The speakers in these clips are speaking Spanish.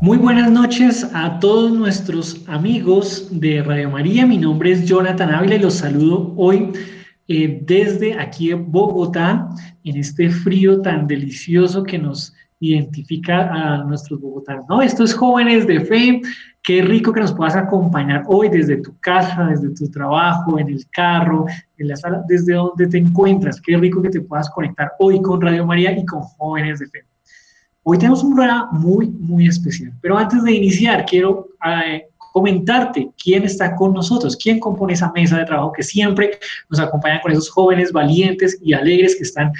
Muy buenas noches a todos nuestros amigos de Radio María. Mi nombre es Jonathan Ávila y los saludo hoy eh, desde aquí en Bogotá, en este frío tan delicioso que nos identifica a nuestros bogotanos. ¿no? Estos jóvenes de fe, qué rico que nos puedas acompañar hoy desde tu casa, desde tu trabajo, en el carro, en la sala, desde donde te encuentras. Qué rico que te puedas conectar hoy con Radio María y con jóvenes de fe. Hoy tenemos un programa muy, muy especial, pero antes de iniciar, quiero eh, comentarte quién está con nosotros, quién compone esa mesa de trabajo que siempre nos acompaña con esos jóvenes valientes y alegres que están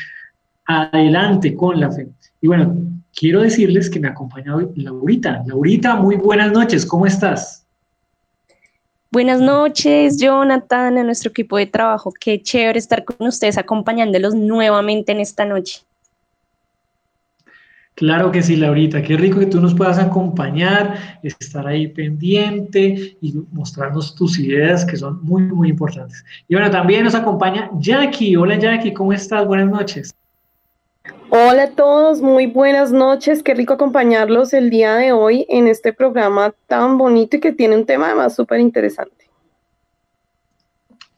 adelante con la fe. Y bueno, quiero decirles que me acompaña hoy Laurita. Laurita, muy buenas noches, ¿cómo estás? Buenas noches, Jonathan, a nuestro equipo de trabajo. Qué chévere estar con ustedes acompañándolos nuevamente en esta noche. Claro que sí, Laurita, qué rico que tú nos puedas acompañar, estar ahí pendiente y mostrarnos tus ideas que son muy, muy importantes. Y bueno, también nos acompaña Jackie. Hola Jackie, ¿cómo estás? Buenas noches. Hola a todos, muy buenas noches. Qué rico acompañarlos el día de hoy en este programa tan bonito y que tiene un tema además súper interesante.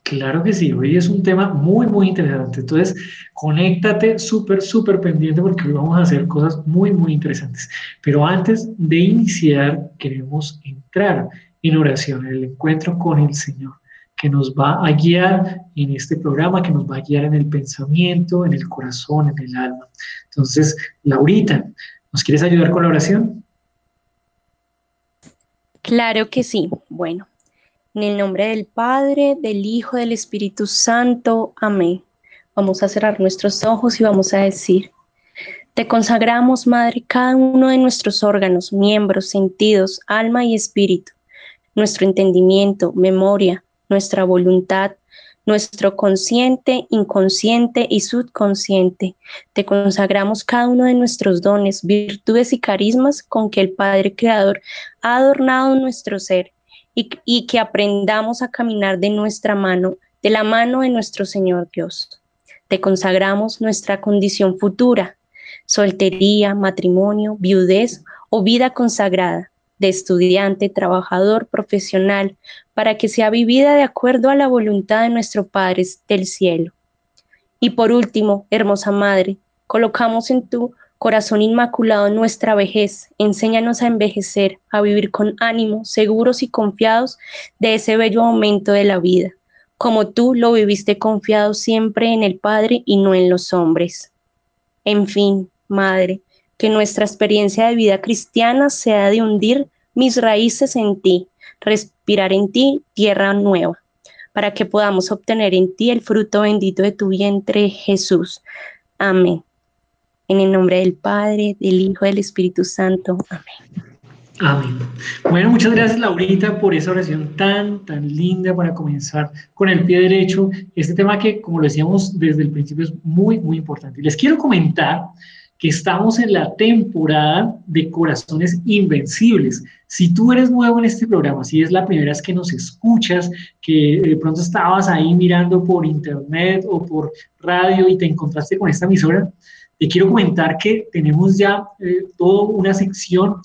Claro que sí, hoy es un tema muy, muy interesante. Entonces, conéctate súper, súper pendiente porque hoy vamos a hacer cosas muy, muy interesantes. Pero antes de iniciar, queremos entrar en oración, en el encuentro con el Señor, que nos va a guiar en este programa, que nos va a guiar en el pensamiento, en el corazón, en el alma. Entonces, Laurita, ¿nos quieres ayudar con la oración? Claro que sí. Bueno, en el nombre del Padre, del Hijo, del Espíritu Santo. Amén. Vamos a cerrar nuestros ojos y vamos a decir, te consagramos, Madre, cada uno de nuestros órganos, miembros, sentidos, alma y espíritu, nuestro entendimiento, memoria, nuestra voluntad, nuestro consciente, inconsciente y subconsciente. Te consagramos cada uno de nuestros dones, virtudes y carismas con que el Padre Creador ha adornado nuestro ser y, que aprendamos a caminar de nuestra mano, de la mano de nuestro Señor Dios. Te consagramos nuestra condición futura, soltería, matrimonio, viudez o vida consagrada, de estudiante, trabajador, profesional, para que sea vivida de acuerdo a la voluntad de nuestro Padre del cielo. Y por último, hermosa Madre, colocamos en tu Corazón Inmaculado, nuestra vejez, enséñanos a envejecer, a vivir con ánimo, seguros y confiados de ese bello momento de la vida, como tú lo viviste confiado siempre en el Padre y no en los hombres. En fin, Madre, que nuestra experiencia de vida cristiana sea de hundir mis raíces en ti, respirar en ti tierra nueva, para que podamos obtener en ti el fruto bendito de tu vientre, Jesús. Amén. En el nombre del Padre, del Hijo, del Espíritu Santo. Amén. Amén. Bueno, muchas gracias Laurita por esa oración tan, tan linda para comenzar con el pie derecho. Este tema que, como lo decíamos desde el principio, es muy, muy importante. Les quiero comentar que estamos en la temporada de Corazones Invencibles. Si tú eres nuevo en este programa, si es la primera vez que nos escuchas, que de pronto estabas ahí mirando por internet o por radio y te encontraste con esta emisora, te quiero comentar que tenemos ya eh, toda una sección,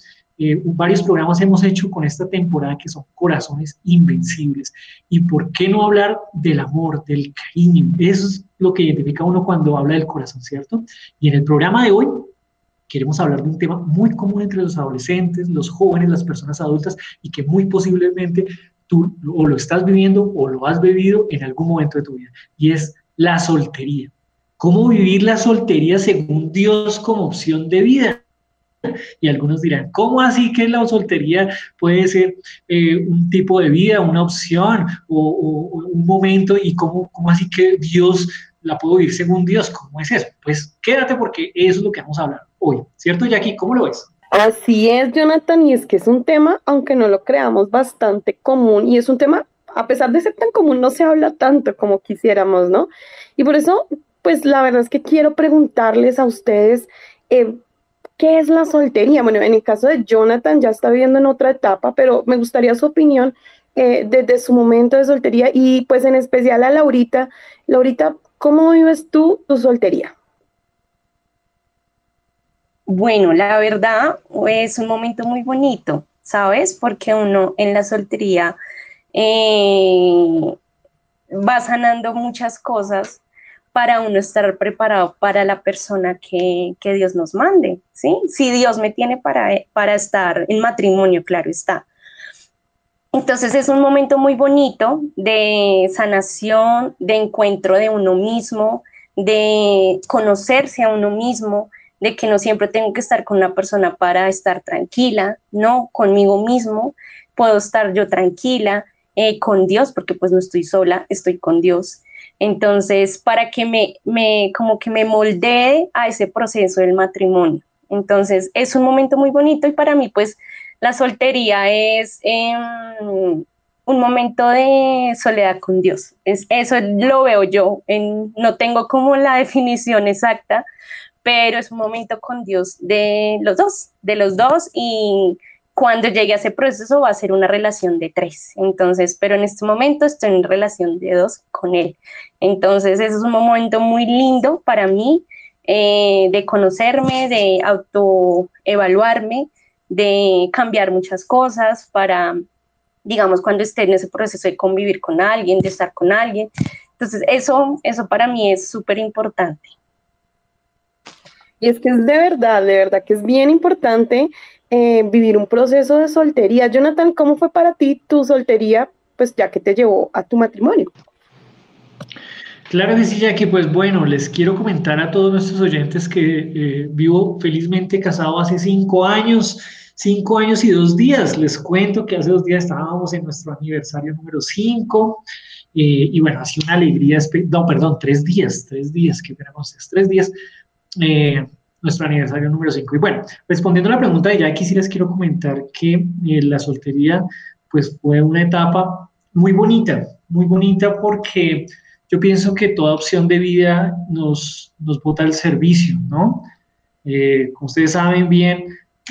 eh, varios programas hemos hecho con esta temporada que son corazones invencibles. ¿Y por qué no hablar del amor, del cariño? Eso es lo que identifica uno cuando habla del corazón, ¿cierto? Y en el programa de hoy queremos hablar de un tema muy común entre los adolescentes, los jóvenes, las personas adultas y que muy posiblemente tú o lo estás viviendo o lo has vivido en algún momento de tu vida. Y es la soltería. ¿Cómo vivir la soltería según Dios como opción de vida? Y algunos dirán, ¿cómo así que la soltería puede ser eh, un tipo de vida, una opción o, un momento? ¿Y cómo, cómo, así que Dios la puede vivir según Dios? ¿Cómo es eso? Pues quédate porque eso es lo que vamos a hablar hoy. ¿Cierto, Jackie? ¿Cómo lo ves? Así es, Jonathan, y es que es un tema, aunque no lo creamos, bastante común y es un tema, a pesar de ser tan común, no se habla tanto como quisiéramos, ¿no? Y por eso pues la verdad es que quiero preguntarles a ustedes, eh, ¿qué es la soltería? Bueno, en el caso de Jonathan ya está viviendo en otra etapa, pero me gustaría su opinión eh, desde su momento de soltería y pues en especial a Laurita. Laurita, ¿cómo vives tú tu soltería? Bueno, la verdad es un momento muy bonito, ¿sabes? Porque uno en la soltería eh, va sanando muchas cosas para uno estar preparado para la persona que, Dios nos mande, ¿sí? Si Dios me tiene para, para estar en matrimonio, claro está. Entonces es un momento muy bonito de sanación, de encuentro de uno mismo, de conocerse a uno mismo, de que no siempre tengo que estar con una persona para estar tranquila, no, conmigo mismo, puedo estar yo tranquila, eh, con Dios, porque pues no estoy sola, estoy con Dios. Entonces, para que me, me, como que me moldee a ese proceso del matrimonio. Entonces, es un momento muy bonito y para mí, pues, la soltería es em, un momento de soledad con Dios. Es, eso lo veo yo. No tengo como la definición exacta, pero es un momento con Dios de los dos, de los dos y cuando llegue a ese proceso va a ser una relación de tres. Entonces, pero en este momento estoy en relación de dos con él. Entonces, ese es un momento muy lindo para mí eh, de conocerme, de autoevaluarme, de cambiar muchas cosas para, digamos, cuando esté en ese proceso de convivir con alguien, de estar con alguien. Entonces, eso, eso para mí es súper importante. Y es que es de verdad, de verdad que es bien importante eh, vivir un proceso de soltería. Jonathan, ¿cómo fue para ti tu soltería, pues ya que te llevó a tu matrimonio? Claro que sí, Jackie. Pues bueno, les quiero comentar a todos nuestros oyentes que eh, vivo felizmente casado hace cinco años, cinco años y dos días. Les cuento que hace dos días estábamos en nuestro aniversario número cinco. Eh, y bueno, ha sido una alegría, no, perdón, tres días, tres días, que tenemos tres días. Eh, nuestro aniversario número 5. Y bueno, respondiendo a la pregunta de Jackie, sí les quiero comentar que eh, la soltería pues fue una etapa muy bonita, muy bonita porque yo pienso que toda opción de vida nos, nos bota al servicio, ¿no? Eh, como ustedes saben bien,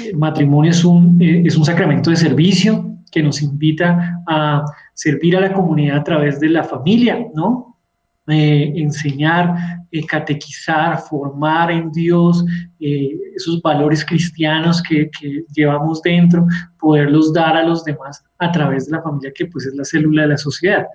el matrimonio es un, eh, es un sacramento de servicio que nos invita a servir a la comunidad a través de la familia, ¿no? Enseñar eh, catequizar, formar en Dios eh, esos valores cristianos que, llevamos dentro, poderlos dar a los demás a través de la familia, que pues es la célula de la sociedad.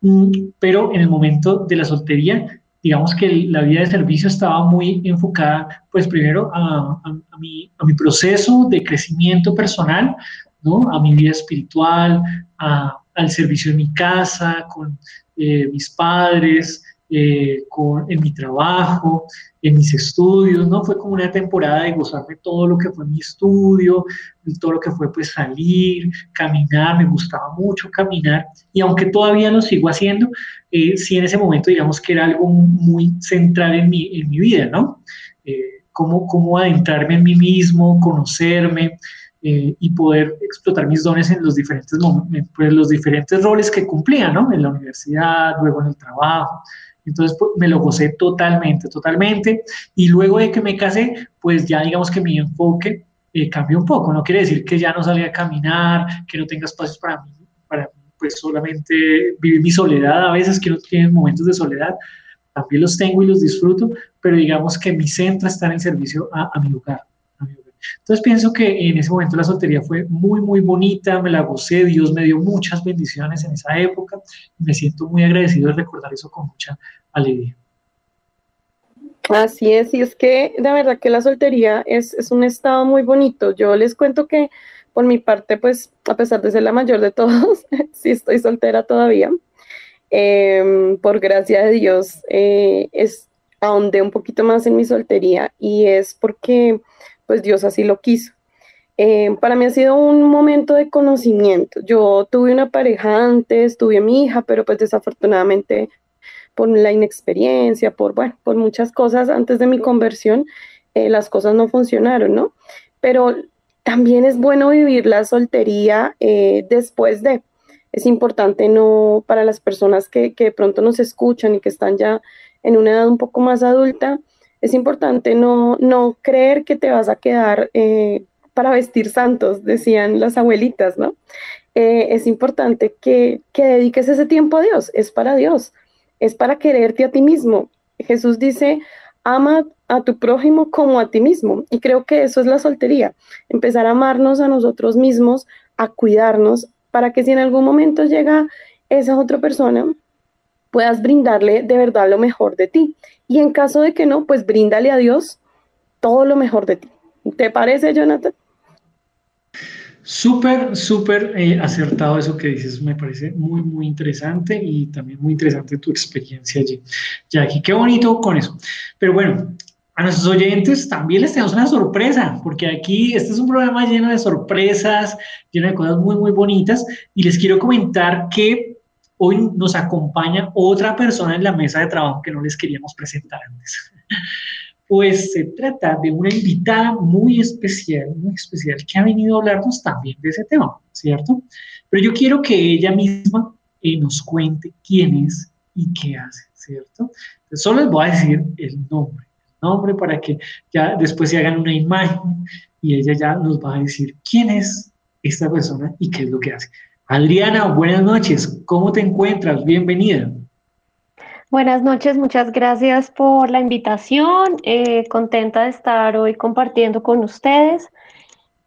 Mm, pero en el momento de la soltería, digamos que la vida de servicio estaba muy enfocada, pues primero a, mi, proceso de crecimiento personal, ¿no? a mi vida espiritual, al servicio en mi casa, con eh, mis padres, eh, con, en mi trabajo, en mis estudios, ¿no? Fue como una temporada de gozarme todo lo que fue mi estudio, todo lo que fue pues salir, caminar, me gustaba mucho caminar y aunque todavía lo sigo haciendo, eh, sí en ese momento digamos que era algo muy central en mi, en mi vida, ¿no? Eh, cómo, cómo adentrarme en mí mismo, conocerme, eh, y poder explotar mis dones en los diferentes, pues, los diferentes roles que cumplía, ¿no? En la universidad, luego en el trabajo. Entonces pues, me lo gocé totalmente, totalmente. Y luego de que me casé, pues ya digamos que mi enfoque eh, cambió un poco. No quiere decir que ya no salga a caminar, que no tenga espacios para mí, para pues solamente vivir mi soledad a veces, que no tiene momentos de soledad. También los tengo y los disfruto, pero digamos que mi centro está en el servicio a, a mi lugar. Entonces pienso que en ese momento la soltería fue muy, muy bonita, me la gocé, Dios me dio muchas bendiciones en esa época me siento muy agradecido de recordar eso con mucha alegría. Así es, y es que de verdad que la soltería es, un estado muy bonito. Yo les cuento que por mi parte, pues a pesar de ser la mayor de todos, sí estoy soltera todavía. Em, por gracia de Dios, eh, es ahondé un poquito más en mi soltería y es porque pues Dios así lo quiso. Eh, para mí ha sido un momento de conocimiento. Yo tuve una pareja antes, tuve a mi hija, pero pues desafortunadamente por la inexperiencia, por, bueno, por muchas cosas antes de mi conversión, eh, las cosas no funcionaron, ¿no? Pero también es bueno vivir la soltería eh, después de. Es importante no para las personas que, que de pronto nos escuchan y que están ya en una edad un poco más adulta, es importante no, no creer que te vas a quedar eh, para vestir santos, decían las abuelitas, ¿no? eh, es importante que, que dediques ese tiempo a Dios, es para Dios, es para quererte a ti mismo. Jesús dice, ama a tu prójimo como a ti mismo. Y creo que eso es la soltería, empezar a amarnos a nosotros mismos, a cuidarnos, para que si en algún momento llega esa otra persona, puedas brindarle de verdad lo mejor de ti. Y en caso de que no, pues bríndale a Dios todo lo mejor de ti. ¿Te parece, Jonathan? Súper, súper eh, acertado eso que dices, me parece muy, muy interesante y también muy interesante tu experiencia allí. Jackie, qué bonito con eso. Pero bueno, a nuestros oyentes también les tenemos una sorpresa, porque aquí este es un programa lleno de sorpresas, lleno de cosas muy, muy bonitas y les quiero comentar que hoy nos acompaña otra persona en la mesa de trabajo que no les queríamos presentar antes pues se trata de una invitada muy especial, muy especial, que ha venido a hablarnos también de ese tema, ¿cierto? Pero yo quiero que ella misma eh, nos cuente quién es y qué hace, ¿cierto? Solo les voy a decir el nombre, el nombre para que ya después se hagan una imagen y ella ya nos va a decir quién es esta persona y qué es lo que hace. Adriana, buenas noches, ¿cómo te encuentras? Bienvenida. Buenas noches, muchas gracias por la invitación. Eh, contenta de estar hoy compartiendo con ustedes.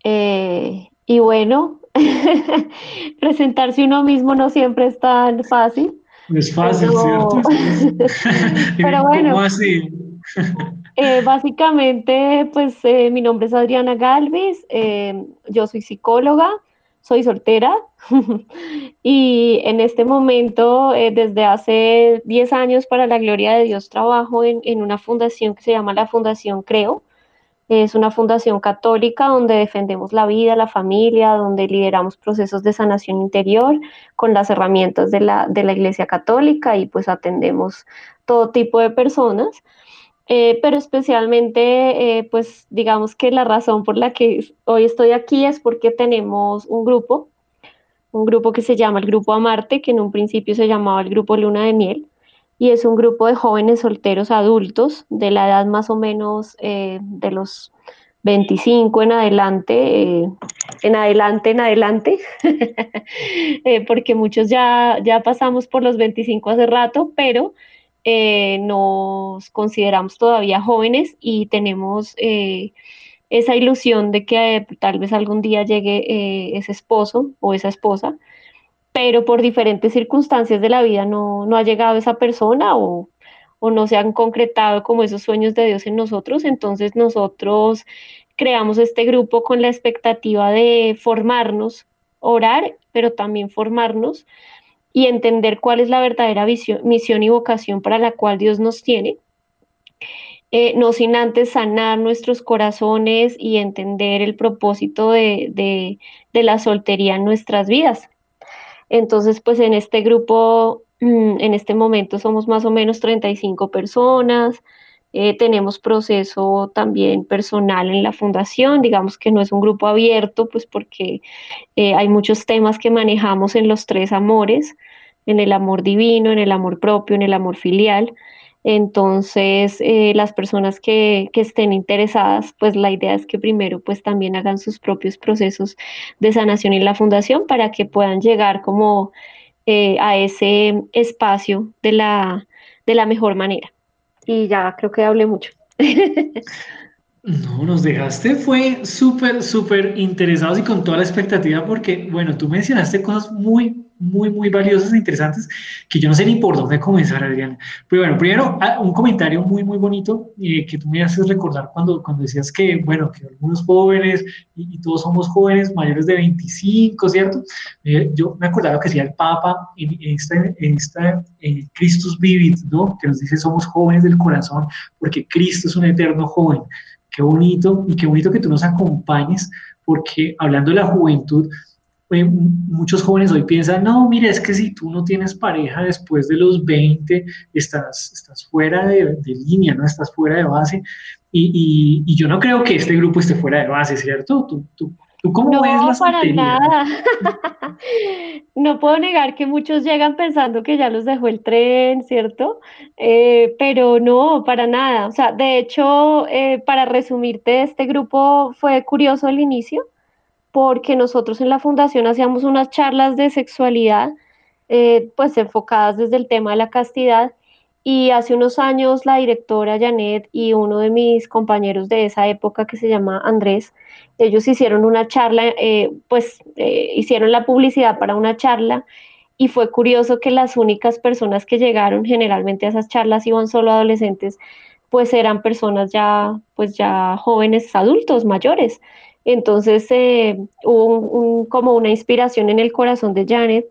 Eh, y bueno, presentarse uno mismo no siempre es tan fácil. Es fácil, ¿cierto? pero bueno. ¿Cómo así? Eh, básicamente, pues mi nombre es Adriana Galvis, yo soy psicóloga, soy soltera y en este momento, eh, desde hace 10 años, para la gloria de Dios, trabajo en, en, una fundación que se llama la Fundación Creo. Es una fundación católica donde defendemos la vida, la familia, donde lideramos procesos de sanación interior con las herramientas de la, de la Iglesia Católica y pues atendemos todo tipo de personas. Eh, pero especialmente, eh, pues digamos que la razón por la que hoy estoy aquí es porque tenemos un grupo, un grupo que se llama el Grupo Amarte, que en un principio se llamaba el Grupo Luna de Miel, y es un grupo de jóvenes solteros adultos de la edad más o menos eh, de los 25 en adelante, en adelante, en adelante, porque muchos ya, ya pasamos por los 25 hace rato, pero eh, nos consideramos todavía jóvenes y tenemos eh, esa ilusión de que eh, tal vez algún día llegue ese esposo o esa esposa, pero por diferentes circunstancias de la vida no, ha llegado esa persona o, o no se han concretado como esos sueños de Dios en nosotros. Entonces nosotros creamos este grupo con la expectativa de formarnos, orar, pero también formarnos y entender cuál es la verdadera visión, misión y vocación para la cual Dios nos tiene. Eh, no sin antes sanar nuestros corazones y entender el propósito de, la soltería en nuestras vidas. Entonces, pues en este grupo, mm, en este momento somos más o menos 35 personas, eh, tenemos proceso también personal en la fundación, digamos que no es un grupo abierto, pues porque eh, hay muchos temas que manejamos en los tres amores, en el amor divino, en el amor propio, en el amor filial. Entonces, eh, las personas que, estén interesadas, pues la idea es que primero pues también hagan sus propios procesos de sanación en la fundación para que puedan llegar como a ese espacio de la, de la mejor manera y ya creo que hablé mucho. No, nos dejaste, fue súper, súper interesados y con toda la expectativa porque, bueno, tú mencionaste cosas muy, muy, muy valiosas e interesantes que yo no sé ni por dónde comenzar, Adriana. Pero bueno, primero, ah, un comentario muy, muy bonito eh, que tú me haces recordar cuando, cuando decías que, bueno, que algunos jóvenes y, todos somos jóvenes mayores de 25, ¿cierto? Eh, yo me acordaba que decía el Papa en, esta, en esta eh, Christus Vivit, ¿no? Que nos dice somos jóvenes del corazón porque Cristo es un eterno joven. Qué bonito y qué bonito que tú nos acompañes porque hablando de la juventud, muchos jóvenes hoy piensan, no, mira, es que si tú no tienes pareja después de los 20, estás, estás fuera de, línea, ¿no? Estás fuera de base. Y, y, yo no creo que este grupo esté fuera de base, ¿cierto? ¿Tú, tú, tú cómo no, ves la para nada. no puedo negar que muchos llegan pensando que ya los dejó el tren, ¿cierto? Eh, pero no, para nada. O sea, de hecho, eh, para resumirte, este grupo fue curioso al inicio porque nosotros en la fundación hacíamos unas charlas de sexualidad, eh, pues enfocadas desde el tema de la castidad, y hace unos años la directora Janet y uno de mis compañeros de esa época que se llama Andrés, ellos hicieron una charla, eh, pues eh, hicieron la publicidad para una charla y fue curioso que las únicas personas que llegaron generalmente a esas charlas iban solo adolescentes, pues eran personas ya, pues ya jóvenes adultos, mayores. Entonces eh, hubo como una inspiración en el corazón de Janet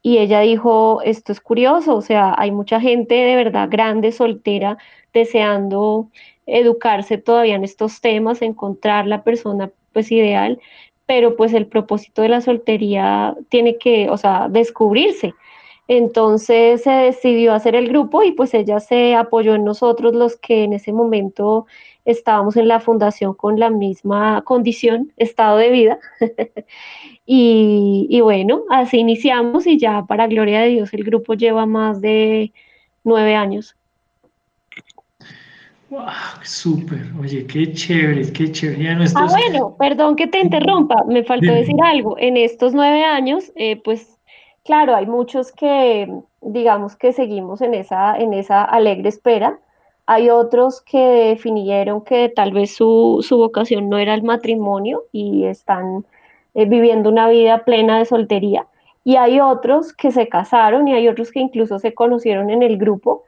y ella dijo, esto es curioso, o sea, hay mucha gente de verdad grande, soltera, deseando educarse todavía en estos temas, encontrar la persona pues ideal, pero pues el propósito de la soltería tiene que, o sea, descubrirse. Entonces se decidió hacer el grupo y pues ella se apoyó en nosotros los que en ese momento estábamos en la fundación con la misma condición, estado de vida. y, y, bueno, así iniciamos y ya para gloria de Dios el grupo lleva más de nueve años. ¡Wow! Súper. Oye, qué chévere, qué chévere. Ah, bueno, perdón que te interrumpa, me faltó decir algo. En estos nueve años, eh, pues claro, hay muchos que, digamos que seguimos en esa, en esa alegre espera. Hay otros que definieron que tal vez su, vocación no era el matrimonio y están eh, viviendo una vida plena de soltería. Y hay otros que se casaron y hay otros que incluso se conocieron en el grupo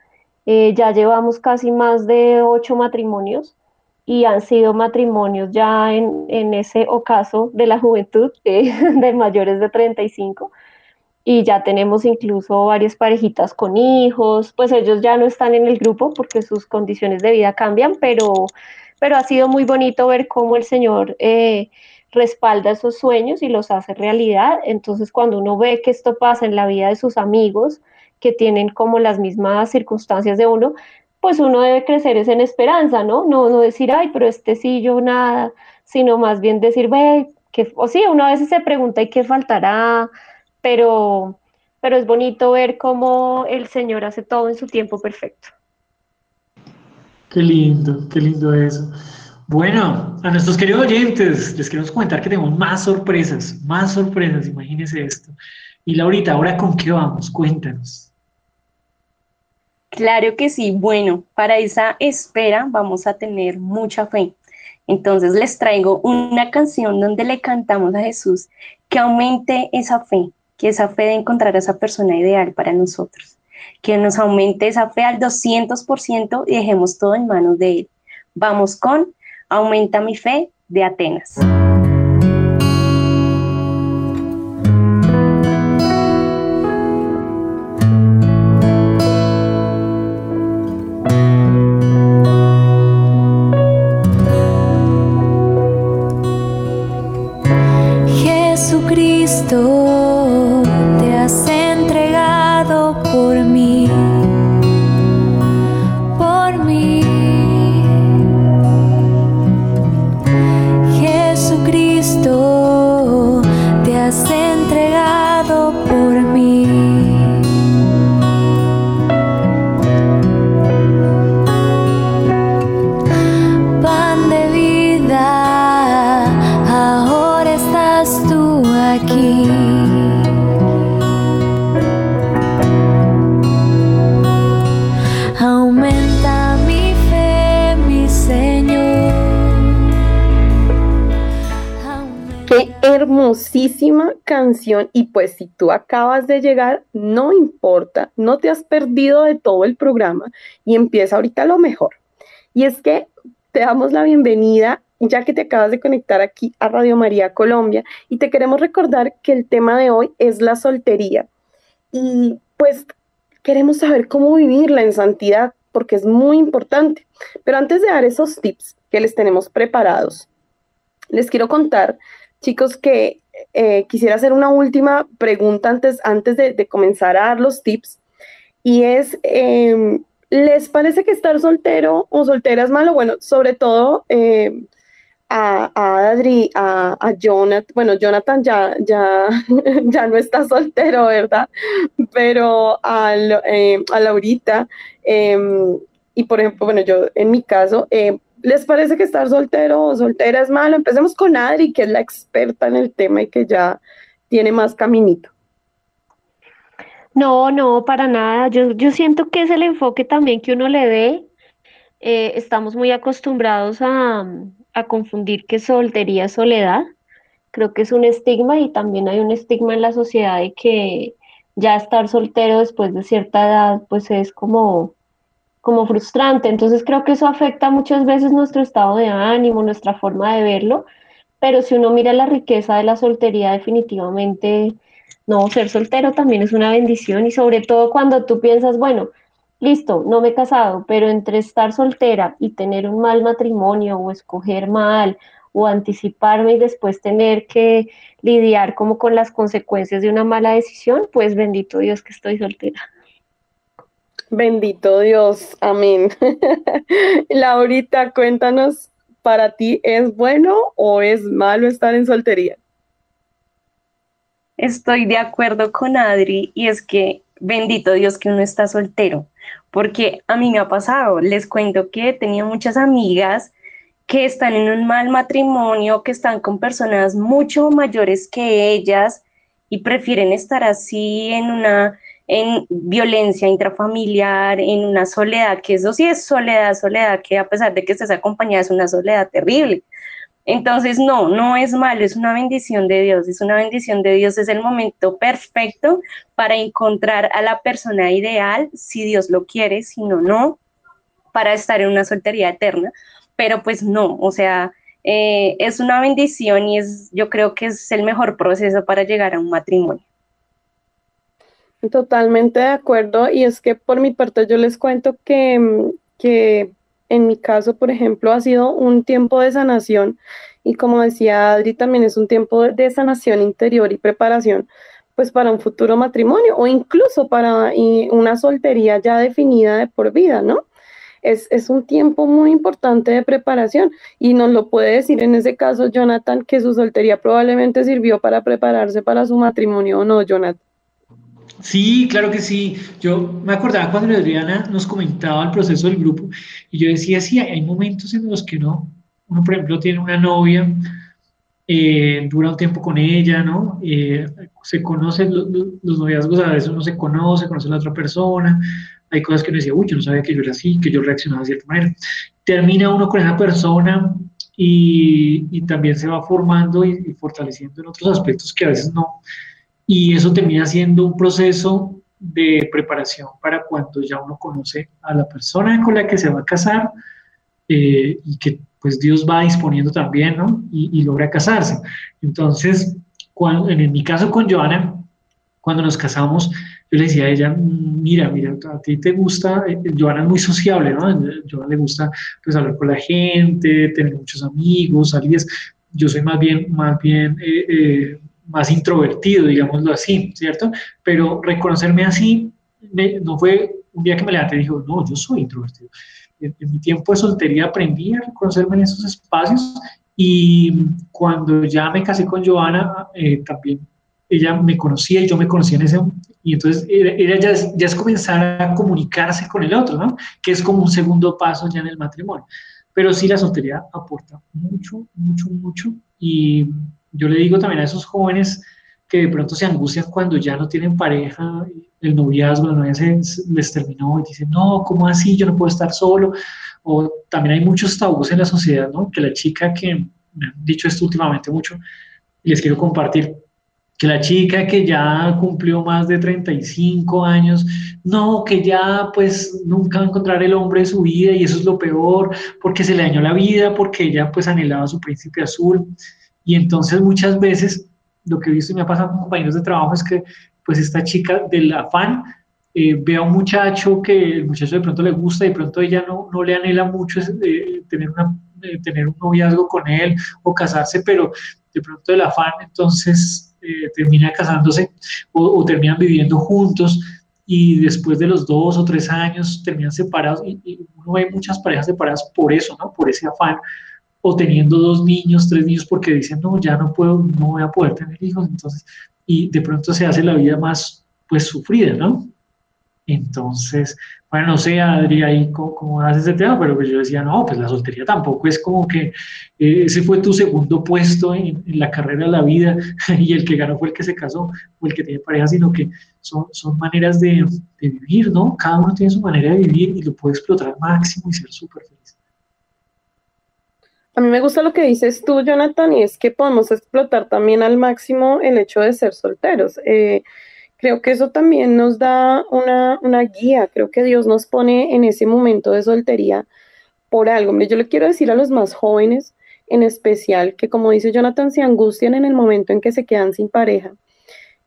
eh, ya llevamos casi más de ocho matrimonios y han sido matrimonios ya en, en ese ocaso de la juventud, de mayores de 35. Y ya tenemos incluso varias parejitas con hijos, pues ellos ya no están en el grupo porque sus condiciones de vida cambian, pero, pero ha sido muy bonito ver cómo el Señor eh, respalda esos sueños y los hace realidad. Entonces cuando uno ve que esto pasa en la vida de sus amigos, que tienen como las mismas circunstancias de uno, pues uno debe crecer es en esperanza, ¿no? No, no decir, ay, pero este sí, yo nada, sino más bien decir, ve, que, o sí, uno a veces se pregunta, ¿y qué faltará? Pero, pero es bonito ver cómo el Señor hace todo en su tiempo perfecto. Qué lindo, qué lindo eso. Bueno, a nuestros queridos oyentes, les queremos comentar que tenemos más sorpresas, más sorpresas, imagínense esto. Y Laurita, ¿ahora con qué vamos? Cuéntanos. Claro que sí. Bueno, para esa espera vamos a tener mucha fe. Entonces les traigo una canción donde le cantamos a Jesús que aumente esa fe, que esa fe de encontrar a esa persona ideal para nosotros, que nos aumente esa fe al 200% y dejemos todo en manos de Él. Vamos con Aumenta mi fe de Atenas. Canción y pues si tú acabas de llegar, no importa, no te has perdido de todo el programa y empieza ahorita lo mejor. Y es que te damos la bienvenida ya que te acabas de conectar aquí a Radio María Colombia y te queremos recordar que el tema de hoy es la soltería. Y pues queremos saber cómo vivirla en santidad porque es muy importante. Pero antes de dar esos tips que les tenemos preparados, les quiero contar, chicos, que eh, quisiera hacer una última pregunta antes, antes de, comenzar a dar los tips. Y es, em, ¿les parece que estar soltero o soltera es malo? Bueno, sobre todo em, a, a, Adri, a, a, Jonathan, bueno, Jonathan ya, ya, ya no está soltero, ¿verdad? Pero em, a Laurita, y por ejemplo, bueno, yo en mi caso, ¿Les parece que estar soltero o soltera es malo? Empecemos con Adri, que es la experta en el tema y que ya tiene más caminito. No, no, para nada. Yo, yo siento que es el enfoque también que uno le dé. Eh, estamos muy acostumbrados a, a confundir que soltería es soledad. Creo que es un estigma y también hay un estigma en la sociedad de que ya estar soltero después de cierta edad pues es como como frustrante. Entonces creo que eso afecta muchas veces nuestro estado de ánimo, nuestra forma de verlo, pero si uno mira la riqueza de la soltería, definitivamente, no, ser soltero también es una bendición y sobre todo cuando tú piensas, bueno, listo, no me he casado, pero entre estar soltera y tener un mal matrimonio o escoger mal o anticiparme y después tener que lidiar como con las consecuencias de una mala decisión, pues bendito Dios que estoy soltera. Bendito Dios, amén. Laurita, cuéntanos, ¿para ti es bueno o es malo estar en soltería? Estoy de acuerdo con Adri y es que bendito Dios que uno está soltero, porque a mí me ha pasado, les cuento que he tenido muchas amigas que están en un mal matrimonio, que están con personas mucho mayores que ellas y prefieren estar así en una en violencia intrafamiliar, en una soledad, que eso sí es soledad, soledad, que a pesar de que estés acompañada es una soledad terrible. Entonces, no, no es malo, es una bendición de Dios, es una bendición de Dios, es el momento perfecto para encontrar a la persona ideal, si Dios lo quiere, si no, no, para estar en una soltería eterna, pero pues no, o sea, eh, es una bendición y es, yo creo que es el mejor proceso para llegar a un matrimonio. Totalmente de acuerdo. Y es que por mi parte yo les cuento que, mm, que en mi caso, por ejemplo, ha sido un tiempo de sanación. Y como decía Adri, también es un tiempo de, sanación interior y preparación pues para un futuro matrimonio o incluso para una soltería ya definida de por vida, ¿no? Es, es, un tiempo muy importante de preparación y nos lo puede decir en ese caso Jonathan que su soltería probablemente sirvió para prepararse para su matrimonio o no, Jonathan. Sí, claro que sí. Yo me acordaba cuando Adriana nos comentaba el proceso del grupo y yo decía, sí, hay momentos en los que uno, uno por ejemplo, tiene una novia, eh, dura un tiempo con ella, ¿no? Eh, se conocen los, noviazgos, a veces uno se conoce, conoce a la otra persona, hay cosas que uno decía, uy, yo no sabía que yo era así, que yo reaccionaba de cierta manera. Termina uno con esa persona y, y también se va formando y, y fortaleciendo en otros aspectos que a veces no y eso termina siendo un proceso de preparación para cuando ya uno conoce a la persona con la que se va a casar eh, y que pues Dios va disponiendo también, ¿no? Y, logra casarse. Entonces, cuando, en, mi caso con Joana, cuando nos casamos, yo le decía a ella, mira, mira, a ti te gusta, eh, Joana es muy sociable, ¿no? A Joana le gusta pues hablar con la gente, tener muchos amigos, salir. Yo soy más bien, más bien eh, más introvertido, digámoslo así, ¿cierto? Pero reconocerme así no fue un día que me levanté y dijo, no, yo soy introvertido. En, mi tiempo de soltería aprendí a reconocerme en esos espacios y cuando ya me casé con Joana, eh, también ella me conocía y yo me conocía en ese y entonces era, ya, ya, es comenzar a comunicarse con el otro, ¿no? Que es como un segundo paso ya en el matrimonio. Pero sí la soltería aporta mucho, mucho, mucho y yo le digo también a esos jóvenes que de pronto se angustian cuando ya no tienen pareja, el noviazgo, la novia se, les terminó y dicen, no, ¿cómo así? Yo no puedo estar solo. O también hay muchos tabús en la sociedad, ¿no? Que la chica que me han dicho esto últimamente mucho, y les quiero compartir, que la chica que ya cumplió más de 35 años, no, que ya pues nunca va a encontrar el hombre de su vida y eso es lo peor, porque se le dañó la vida, porque ella pues anhelaba su príncipe azul. Y entonces muchas veces lo que he visto y me ha pasado con compañeros de trabajo es que pues esta chica del afán eh, ve a un muchacho que el muchacho de pronto le gusta y de pronto ella no, no le anhela mucho eh, tener, eh, tener un noviazgo con él o casarse, pero de pronto el afán entonces termina casándose o, terminan viviendo juntos y después de los dos o tres años terminan separados y, y uno ve muchas parejas separadas por eso, ¿no? Por ese afán o teniendo dos niños, tres niños, porque dicen, no, ya no puedo, no voy a poder tener hijos, entonces, y de pronto se hace la vida más, pues, sufrida, ¿no? Entonces, bueno, no sé, Adri, ahí cómo, haces ese tema, pero pues yo decía, no, pues la soltería tampoco es como que eh, ese fue tu segundo puesto en, la carrera de la vida y el que ganó fue el que se casó o el que tiene pareja, sino que son, son maneras de, de vivir, ¿no? Cada uno tiene su manera de vivir y lo puede explotar al máximo y ser súper feliz. A mí me gusta lo que dices tú, Jonathan, y es que podemos explotar también al máximo el hecho de ser solteros. Eh, creo que eso también nos da una, guía, creo que Dios nos pone en ese momento de soltería por algo. Yo le quiero decir a los más jóvenes en especial que como dice Jonathan, se angustian en el momento en que se quedan sin pareja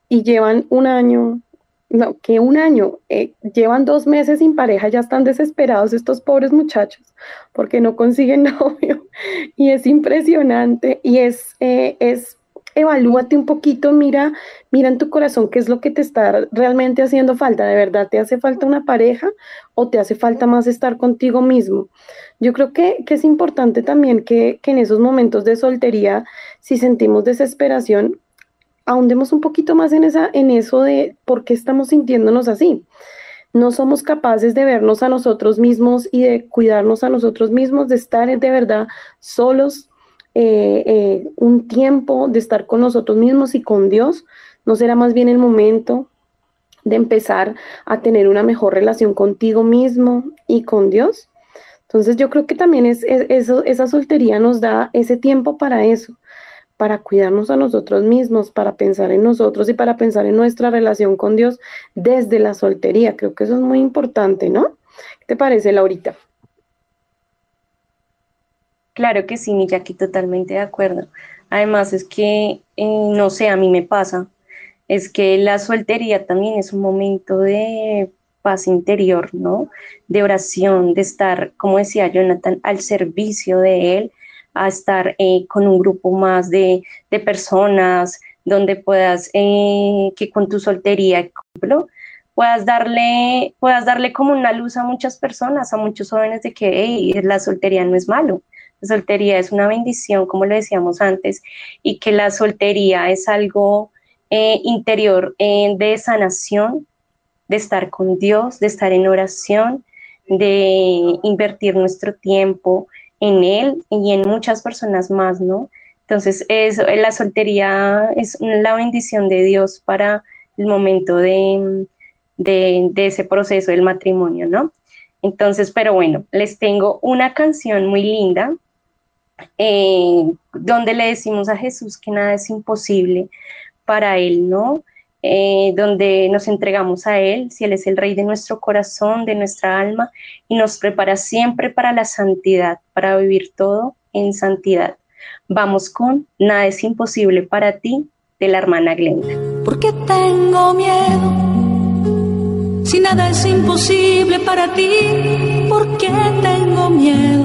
y llevan un año, no, que un año, eh, llevan dos meses sin pareja, ya están desesperados estos pobres muchachos porque no consiguen novio y es impresionante y es, eh, es evalúate un poquito, mira, mira en tu corazón qué es lo que te está realmente haciendo falta. ¿De verdad te hace falta una pareja o te hace falta más estar contigo mismo? Yo creo que, es importante también que, que en esos momentos de soltería, si sentimos desesperación, ahondemos un poquito más en, esa, en eso de por qué estamos sintiéndonos así. No somos capaces de vernos a nosotros mismos y de cuidarnos a nosotros mismos, de estar de verdad solos, eh, eh, un tiempo de estar con nosotros mismos y con Dios, ¿no será más bien el momento de empezar a tener una mejor relación contigo mismo y con Dios? Entonces yo creo que también esa soltería nos da ese tiempo para eso, para cuidarnos a nosotros mismos, para pensar en nosotros y para pensar en nuestra relación con Dios desde la soltería. Creo que eso es muy importante, ¿no? ¿Qué te parece, Laurita? Claro que sí, mi Jackie, totalmente de acuerdo. Además es que, eh, no sé, a mí me pasa, es que la soltería también es un momento de paz interior, ¿no? De oración, de estar, como decía Jonathan, al servicio de Él, a estar eh, con un grupo más de, personas, donde puedas, eh, que con tu soltería, ejemplo, puedas darle, puedas darle como una luz a muchas personas, a muchos jóvenes de que la soltería no es malo, la soltería es una bendición, como lo decíamos antes, y que la soltería es algo eh, interior eh, de sanación, de estar con Dios, de estar en oración, de invertir nuestro tiempo en Él y en muchas personas más, ¿no? Entonces, eso, la soltería es la bendición de Dios para el momento de, de, de ese proceso del matrimonio, ¿no? Entonces, pero bueno, les tengo una canción muy linda eh, donde le decimos a Jesús que nada es imposible para Él, ¿no? Eh, donde nos entregamos a Él, si Él es el Rey de nuestro corazón, de nuestra alma, y nos prepara siempre para la santidad, para vivir todo en santidad. Vamos con Nada es imposible para ti, de la hermana Glenda. Porque tengo miedo. Si nada es imposible para ti, ¿por qué tengo miedo?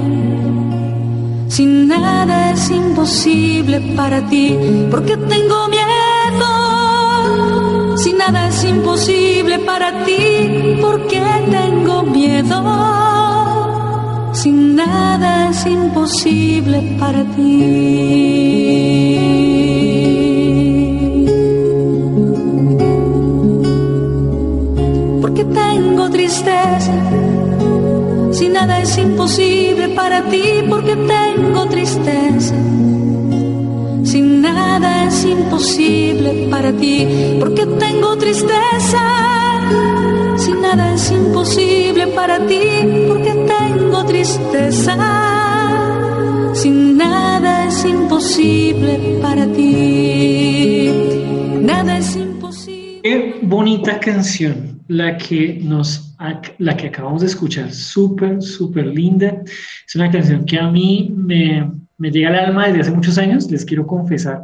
Si nada es imposible para ti, porque tengo miedo. Si nada es imposible para ti, porque tengo miedo. Si nada es imposible para ti. Porque tengo tristeza si nada es imposible para ti, porque tengo tristeza. Nada es imposible para ti, porque tengo tristeza. Si nada es imposible para ti, porque tengo tristeza. Si nada es imposible para ti, nada es imposible. Qué bonita canción la que nos la que acabamos de escuchar, súper, súper linda. Es una canción que a mí me, me llega al alma desde hace muchos años, les quiero confesar,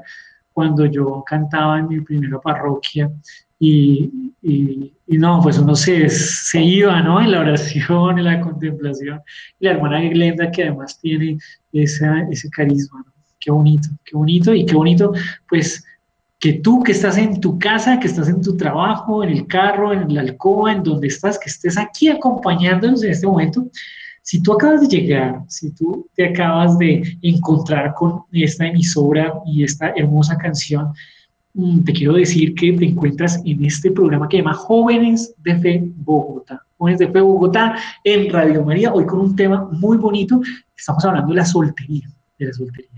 cuando yo cantaba en mi primera parroquia y, y, no, pues uno se, se, iba, ¿no? En la oración, en la contemplación. Y la hermana Glenda, que además tiene esa, ese carisma, ¿no? Qué bonito, qué bonito y qué bonito, pues que tú que estás en tu casa, que estás en tu trabajo, en el carro, en la alcoba, en donde estás, que estés aquí acompañándonos en este momento, si tú acabas de llegar, si tú te acabas de encontrar con esta emisora y esta hermosa canción, mm, te quiero decir que te encuentras en este programa que se llama Jóvenes de Fe Bogotá. Jóvenes de Fe Bogotá en Radio María, hoy con un tema muy bonito. Estamos hablando de la soltería, de la soltería.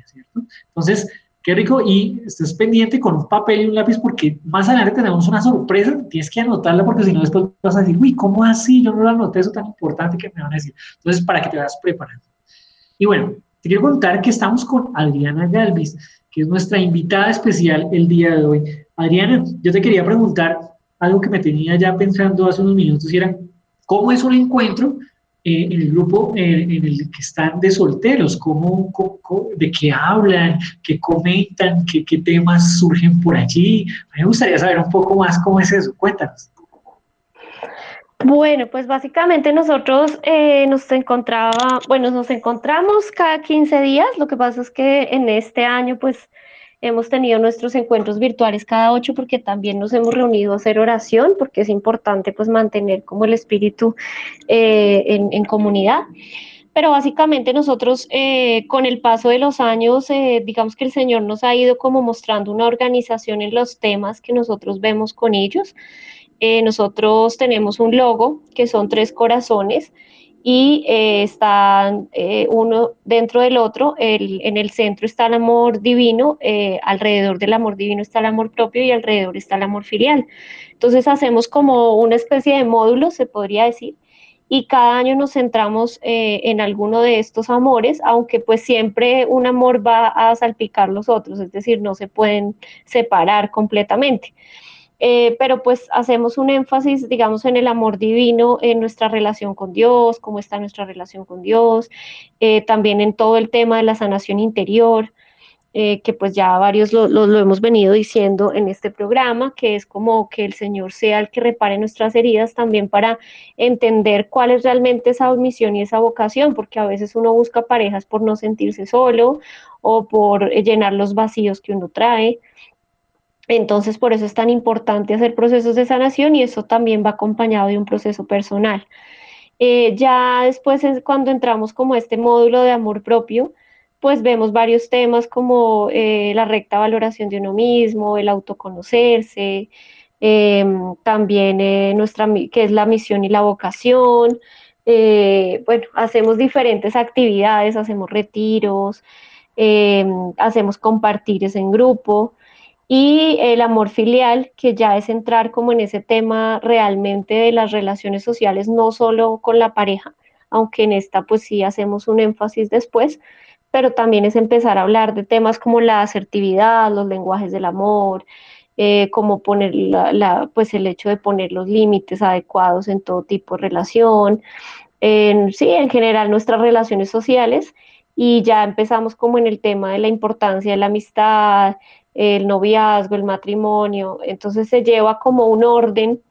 Entonces, Qué rico y estés pendiente con un papel y un lápiz porque más adelante tenemos una sorpresa, tienes que anotarla porque si no después vas a decir, uy, ¿cómo así? Yo no lo anoté, eso tan importante que me van a decir. Entonces, para que te vayas preparando. Y bueno, te quiero contar que estamos con Adriana Galvis, que es nuestra invitada especial el día de hoy. Adriana, yo te quería preguntar algo que me tenía ya pensando hace unos minutos y era, ¿cómo es un encuentro eh, en el grupo eh, en el que están de solteros, cómo, de qué hablan, qué comentan, qué, temas surgen por allí. Me gustaría saber un poco más cómo es eso. Cuéntanos. Bueno, pues básicamente nosotros eh, nos encontraba, bueno, nos encontramos cada 15 días. Lo que pasa es que en este año, pues Hemos tenido nuestros encuentros virtuales cada ocho porque también nos hemos reunido a hacer oración, porque es importante pues mantener como el espíritu eh, en, comunidad. Pero básicamente nosotros eh, con el paso de los años, eh, digamos que el Señor nos ha ido como mostrando una organización en los temas que nosotros vemos con ellos. nosotros tenemos un logo que son tres corazones y eh, están eh, uno dentro del otro. en el centro está el amor divino, eh, alrededor del amor divino está el amor propio y alrededor está el amor filial. Entonces hacemos como una especie de módulo, se podría decir, y cada año nos centramos en alguno de estos amores, aunque pues siempre un amor va a salpicar los otros, es decir, no se pueden separar completamente. Eh, pero pues hacemos un énfasis, digamos, en el amor divino, en nuestra relación con Dios, cómo está nuestra relación con Dios, eh, también en todo el tema de la sanación interior, eh, que pues ya varios lo, lo, hemos venido diciendo en este programa, que es como que el Señor sea el que repare nuestras heridas también para entender cuál es realmente esa misión y esa vocación, porque a veces uno busca parejas por no sentirse solo o por llenar los vacíos que uno trae. Entonces, por eso es tan importante hacer procesos de sanación y eso también va acompañado de un proceso personal. Eh, ya después, cuando entramos como este módulo de amor propio, pues vemos varios temas como eh, la recta valoración de uno mismo, el autoconocerse, em, también eh, nuestra, que es la misión y la vocación. bueno, hacemos diferentes actividades, hacemos retiros, em, hacemos compartires en grupo y el amor filial, que ya es entrar como en ese tema realmente de las relaciones sociales, no solo con la pareja, aunque en esta pues sí hacemos un énfasis después, pero también es empezar a hablar de temas como la asertividad, los lenguajes del amor, eh, como poner la, pues el hecho de poner los límites adecuados en todo tipo de relación, en, sí, en general nuestras relaciones sociales. Y ya empezamos como en el tema de la importancia de la amistad, el noviazgo, el matrimonio, entonces se lleva como un orden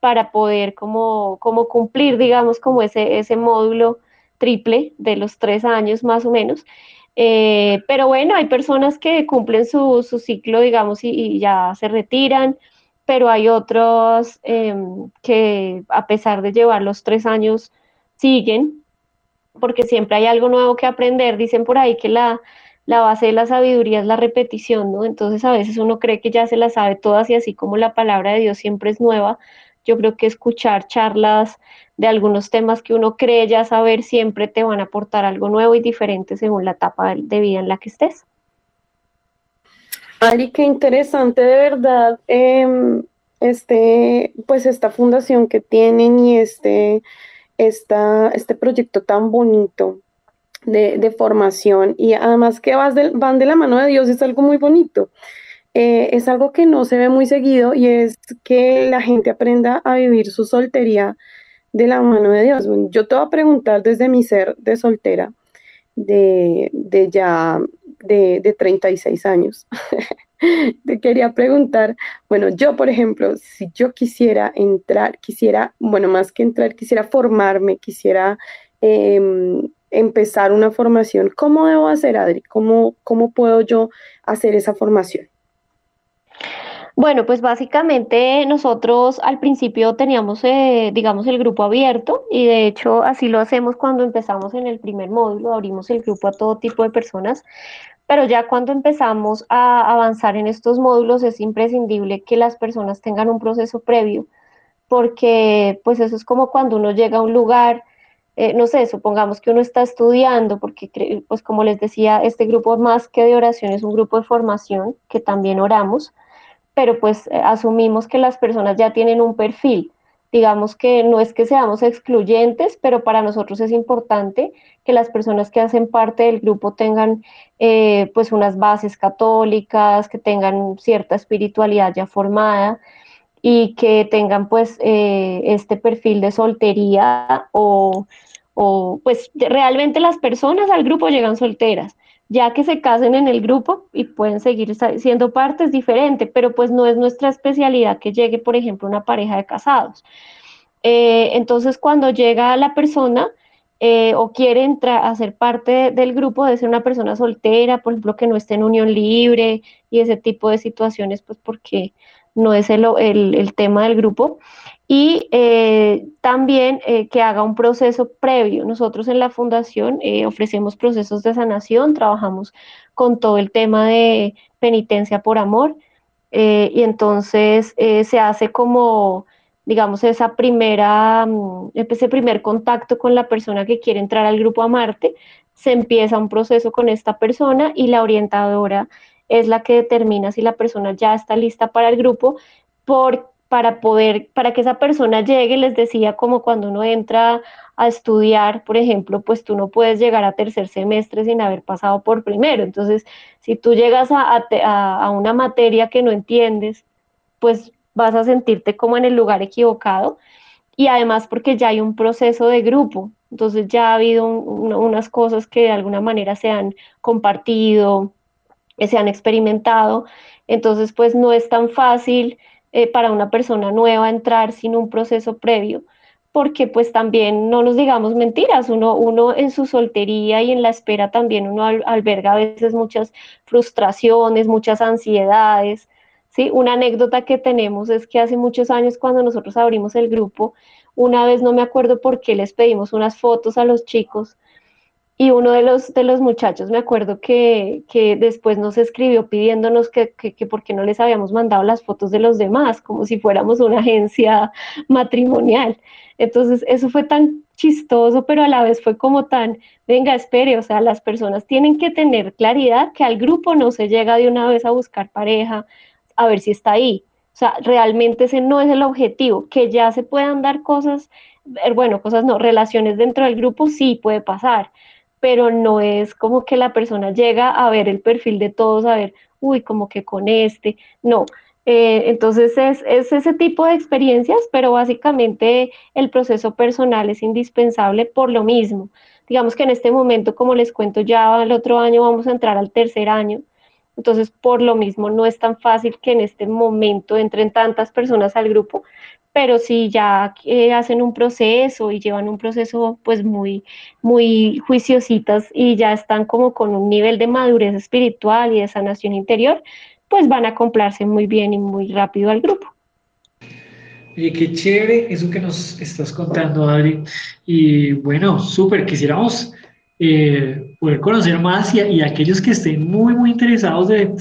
para poder como, como cumplir, digamos, como ese, ese módulo triple de los tres años más o menos. Eh, pero bueno, hay personas que cumplen su, ciclo, digamos, y, ya se retiran, pero hay otros em, que a pesar de llevar los tres años siguen, porque siempre hay algo nuevo que aprender. Dicen por ahí que la, la base de la sabiduría es la repetición, ¿no? Entonces a veces uno cree que ya se la sabe todas y así como la palabra de Dios siempre es nueva, yo creo que escuchar charlas de algunos temas que uno cree ya saber siempre te van a aportar algo nuevo y diferente según la etapa de vida en la que estés. Ari, qué interesante de verdad, em, este, pues esta fundación que tienen y este, esta, este proyecto tan bonito de, formación y además que vas van de la mano de Dios es algo muy bonito. Eh, es algo que no se ve muy seguido y es que la gente aprenda a vivir su soltería de la mano de Dios. Yo te voy a preguntar desde mi ser de soltera, de, de ya de, de 36 años. te quería preguntar, bueno, yo por ejemplo, si yo quisiera entrar, quisiera, bueno, más que entrar, quisiera formarme, quisiera em, empezar una formación, ¿cómo debo hacer, Adri? ¿Cómo, cómo puedo yo hacer esa formación? Bueno, pues básicamente nosotros al principio teníamos, eh, digamos, el grupo abierto y de hecho así lo hacemos cuando empezamos en el primer módulo, abrimos el grupo a todo tipo de personas, pero ya cuando empezamos a avanzar en estos módulos es imprescindible que las personas tengan un proceso previo, porque pues eso es como cuando uno llega a un lugar, eh, no sé, supongamos que uno está estudiando, porque pues como les decía, este grupo más que de oración es un grupo de formación, que también oramos, pero pues eh, asumimos que las personas ya tienen un perfil. Digamos que no es que seamos excluyentes, pero para nosotros es importante que las personas que hacen parte del grupo tengan eh, pues unas bases católicas, que tengan cierta espiritualidad ya formada y que tengan pues este perfil de soltería o, o pues realmente las personas al grupo llegan solteras ya que se casen en el grupo y pueden seguir siendo parte es diferente, pero pues no es nuestra especialidad que llegue, por ejemplo, una pareja de casados. Eh, entonces, cuando llega la persona eh, o quiere entrar a ser parte del grupo, de ser una persona soltera, por ejemplo, que no esté en unión libre y ese tipo de situaciones, pues porque no es el, el tema del grupo, y eh, también eh, que haga un proceso previo. Nosotros en la fundación eh, ofrecemos procesos de sanación, trabajamos con todo el tema de penitencia por amor y entonces se hace como, digamos, esa primera, mm, ese primer contacto con la persona que quiere entrar al grupo Amarte, se empieza un proceso con esta persona y la orientadora es la que determina si la persona ya está lista para el grupo por para poder, para que esa persona llegue, les decía como cuando uno entra a estudiar, por ejemplo, pues tú no puedes llegar a tercer semestre sin haber pasado por primero. Entonces, si tú llegas a, a, una materia que no entiendes, pues vas a sentirte como en el lugar equivocado. Y además porque ya hay un proceso de grupo, entonces ya ha habido unas cosas que de alguna manera se han compartido, se han experimentado. Entonces, pues no es tan fácil eh, para una persona nueva entrar sin un proceso previo, porque pues también no nos digamos mentiras, uno, uno en su soltería y en la espera también uno alberga a veces muchas frustraciones, muchas ansiedades. ¿sí? Una anécdota que tenemos es que hace muchos años cuando nosotros abrimos el grupo, una vez no me acuerdo por qué les pedimos unas fotos a los chicos y uno de los, de los muchachos, me acuerdo que, que después nos escribió pidiéndonos que, que, que por qué no les habíamos mandado las fotos de los demás, como si fuéramos una agencia matrimonial. Entonces, eso fue tan chistoso, pero a la vez fue como tan, venga, espere, o sea, las personas tienen que tener claridad que al grupo no se llega de una vez a buscar pareja, a ver si está ahí. O sea, realmente ese no es el objetivo, que ya se puedan dar cosas, eh, bueno, cosas no, relaciones dentro del grupo sí puede pasar, pero no es como que la persona llega a ver el perfil de todos, a ver, uy, como que con este, no. Eh, entonces es, es, ese tipo de experiencias, pero básicamente el proceso personal es indispensable por lo mismo. Digamos que en este momento, como les cuento, ya el otro año vamos a entrar al tercer año, entonces por lo mismo no es tan fácil que en este momento entren tantas personas al grupo, pero si ya eh, hacen un proceso y llevan un proceso pues muy, muy juiciositas y ya están como con un nivel de madurez espiritual y de sanación interior, pues van a acoplarse muy bien y muy rápido al grupo. Oye, qué chévere eso que nos estás contando, Adri. Y bueno, súper, quisiéramos eh, poder conocer más y, y, aquellos que estén muy, muy interesados de,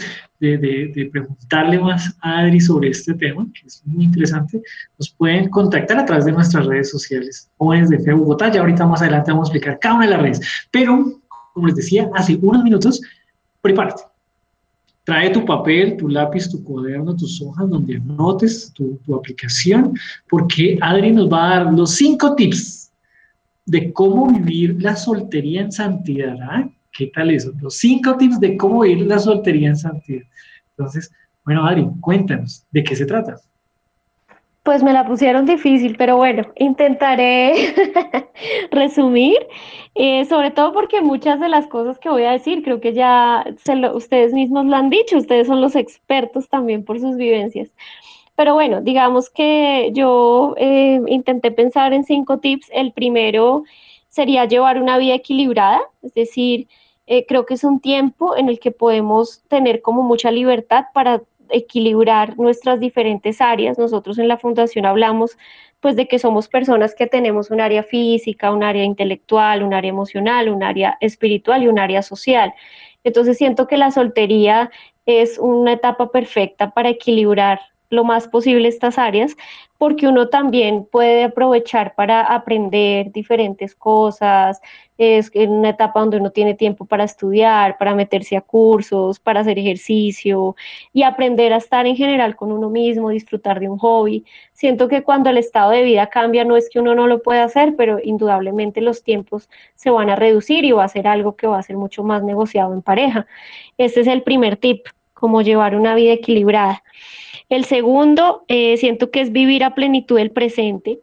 de, preguntarle más a Adri sobre este tema, que es muy interesante, nos pueden contactar a través de nuestras redes sociales, jóvenes de Fe Bogotá, ya ahorita más adelante vamos a explicar cada una de las redes, pero como les decía hace unos minutos, prepárate. Trae tu papel, tu lápiz, tu cuaderno, tus hojas donde anotes tu, tu aplicación, porque Adri nos va a dar los cinco tips de cómo vivir la soltería en santidad. ¿ah? ¿Qué tal eso? Los cinco tips de cómo vivir la soltería en santidad. Entonces, bueno, Adri, cuéntanos, ¿de qué se trata? Pues me la pusieron difícil, pero bueno, intentaré resumir, eh, sobre todo porque muchas de las cosas que voy a decir creo que ya ustedes mismos lo han dicho, ustedes son los expertos también por sus vivencias. Pero bueno, digamos que yo eh, intenté pensar en cinco tips. El primero sería llevar una vida equilibrada, es decir, eh, creo que es un tiempo en el que podemos tener como mucha libertad para equilibrar nuestras diferentes áreas. Nosotros en la fundación hablamos pues de que somos personas que tenemos un área física, un área intelectual, un área emocional, un área espiritual y un área social. Entonces siento que la soltería es una etapa perfecta para equilibrar lo más posible estas áreas, porque uno también puede aprovechar para aprender diferentes cosas, es en una etapa donde uno tiene tiempo para estudiar, para meterse a cursos, para hacer ejercicio y aprender a estar en general con uno mismo, disfrutar de un hobby. Siento que cuando el estado de vida cambia, no es que uno no lo pueda hacer, pero indudablemente los tiempos se van a reducir y va a ser algo que va a ser mucho más negociado en pareja. Este es el primer tip, como llevar una vida equilibrada. El segundo, eh, siento que es vivir a plenitud el presente.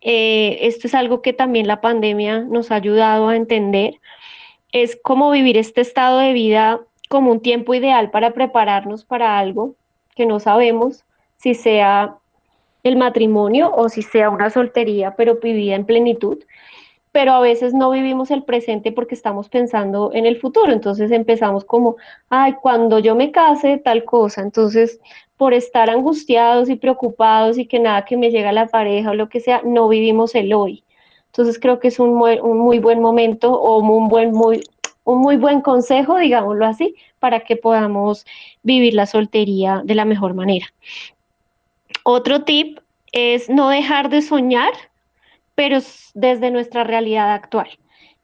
Eh, esto es algo que también la pandemia nos ha ayudado a entender. Es cómo vivir este estado de vida como un tiempo ideal para prepararnos para algo que no sabemos si sea el matrimonio o si sea una soltería, pero vivida en plenitud pero a veces no vivimos el presente porque estamos pensando en el futuro. Entonces empezamos como, ay, cuando yo me case, tal cosa. Entonces, por estar angustiados y preocupados y que nada que me llega a la pareja o lo que sea, no vivimos el hoy. Entonces creo que es un muy, un muy buen momento o un buen, muy, un muy buen consejo, digámoslo así, para que podamos vivir la soltería de la mejor manera. Otro tip es no dejar de soñar pero desde nuestra realidad actual.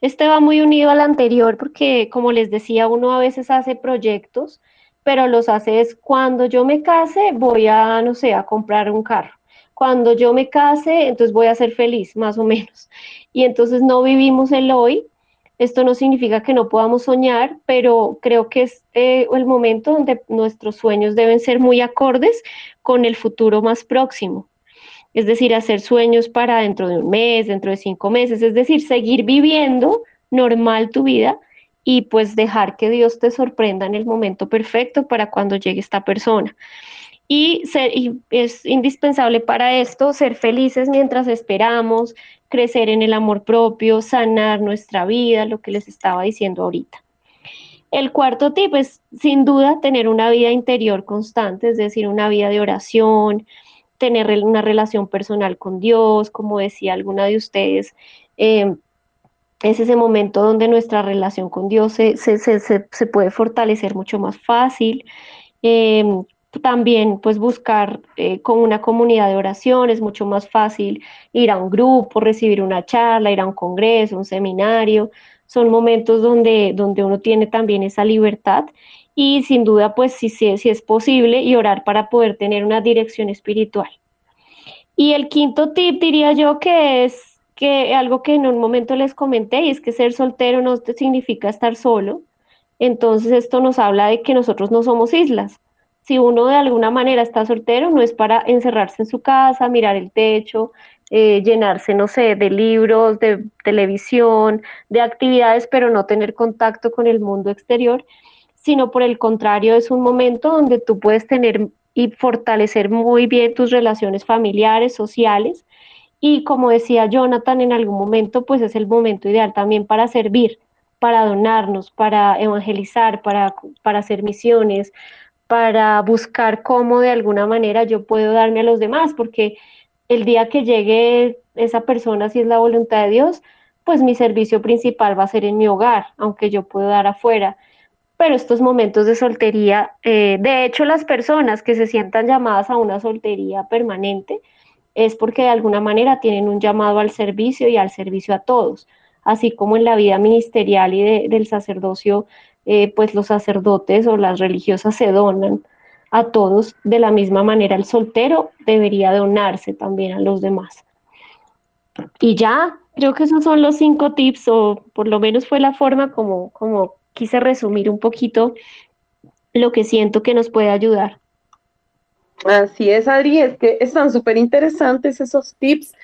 Este va muy unido al anterior porque, como les decía, uno a veces hace proyectos, pero los hace es cuando yo me case, voy a, no sé, a comprar un carro. Cuando yo me case, entonces voy a ser feliz, más o menos. Y entonces no vivimos el hoy. Esto no significa que no podamos soñar, pero creo que es eh, el momento donde nuestros sueños deben ser muy acordes con el futuro más próximo es decir, hacer sueños para dentro de un mes, dentro de cinco meses, es decir, seguir viviendo normal tu vida y pues dejar que Dios te sorprenda en el momento perfecto para cuando llegue esta persona. Y, es indispensable para esto ser felices mientras esperamos, crecer en el amor propio, sanar nuestra vida, lo que les estaba diciendo ahorita. El cuarto tip es sin duda tener una vida interior constante, es decir, una vida de oración, tener una relación personal con Dios, como decía alguna de ustedes. Em, es ese momento donde nuestra relación con Dios se, puede fortalecer mucho más fácil. Em, también pues buscar eh, con una comunidad de oración es mucho más fácil ir a un grupo, recibir una charla, ir a un congreso, un seminario. Son momentos donde, donde uno tiene también esa libertad y sin duda, pues si, si, es posible y orar para poder tener una dirección espiritual. Y el quinto tip diría yo que es que algo que en un momento les comenté y es que ser soltero no significa estar solo. Entonces esto nos habla de que nosotros no somos islas. Si uno de alguna manera está soltero, no es para encerrarse en su casa, mirar el techo, eh, llenarse, no sé, de libros, de televisión, de actividades, pero no tener contacto con el mundo exterior, sino por el contrario es un momento donde tú puedes tener y fortalecer muy bien tus relaciones familiares, sociales. Y como decía Jonathan en algún momento, pues es el momento ideal también para servir, para donarnos, para evangelizar, para, para hacer misiones, para buscar cómo de alguna manera yo puedo darme a los demás, porque el día que llegue esa persona, si es la voluntad de Dios, pues mi servicio principal va a ser en mi hogar, aunque yo puedo dar afuera pero estos momentos de soltería, eh, de hecho las personas que se sientan llamadas a una soltería permanente es porque de alguna manera tienen un llamado al servicio y al servicio a todos, así como en la vida ministerial y del sacerdocio, eh, pues los sacerdotes o las religiosas se donan a todos, de la misma manera el soltero debería donarse también a los demás. Y ya, creo que esos son los cinco tips, o por lo menos fue la forma como, como quise resumir un poquito lo que siento que nos puede ayudar. Así es, Adri, es que están súper interesantes esos tips.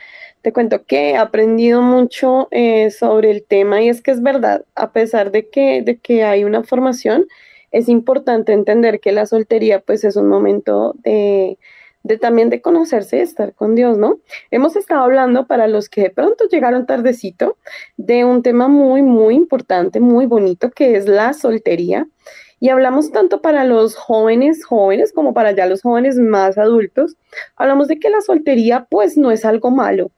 Te cuento que he aprendido mucho eh, sobre el tema y es que es verdad, a pesar de que, de que hay una formación, es importante entender que la soltería pues es un momento de, de también de conocerse y estar con Dios, ¿no? Hemos estado hablando para los que de pronto llegaron tardecito de un tema muy, muy importante, muy bonito, que es la soltería. Y hablamos tanto para los jóvenes, jóvenes, como para ya los jóvenes más adultos. Hablamos de que la soltería pues no es algo malo,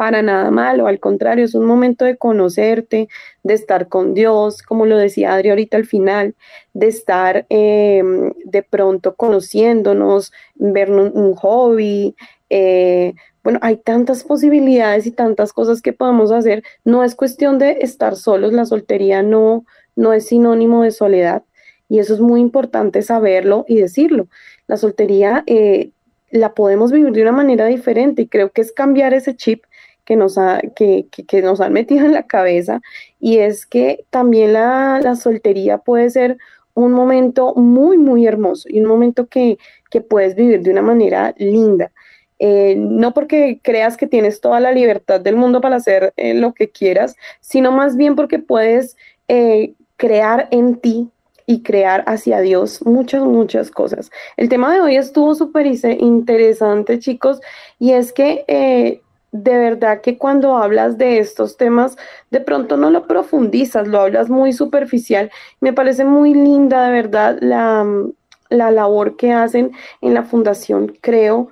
para nada malo, al contrario, es un momento de conocerte, de estar con Dios, como lo decía Adri ahorita al final, de estar em, de pronto conociéndonos, ver un, hobby. Eh, bueno, hay tantas posibilidades y tantas cosas que podemos hacer. No es cuestión de estar solos, la soltería no, no es sinónimo de soledad y eso es muy importante saberlo y decirlo. La soltería eh, la podemos vivir de una manera diferente y creo que es cambiar ese chip que nos, ha, que, nos han metido en la cabeza y es que también la, soltería puede ser un momento muy, muy hermoso y un momento que, puedes vivir de una manera linda. Eh, no porque creas que tienes toda la libertad del mundo para hacer eh, lo que quieras, sino más bien porque puedes eh, crear en ti y crear hacia Dios muchas, muchas cosas. El tema de hoy estuvo súper interesante, chicos, y es que de verdad que cuando hablas de estos temas, de pronto no lo profundizas, lo hablas muy superficial. Me parece muy linda, de verdad, la, la labor que hacen en la fundación, creo.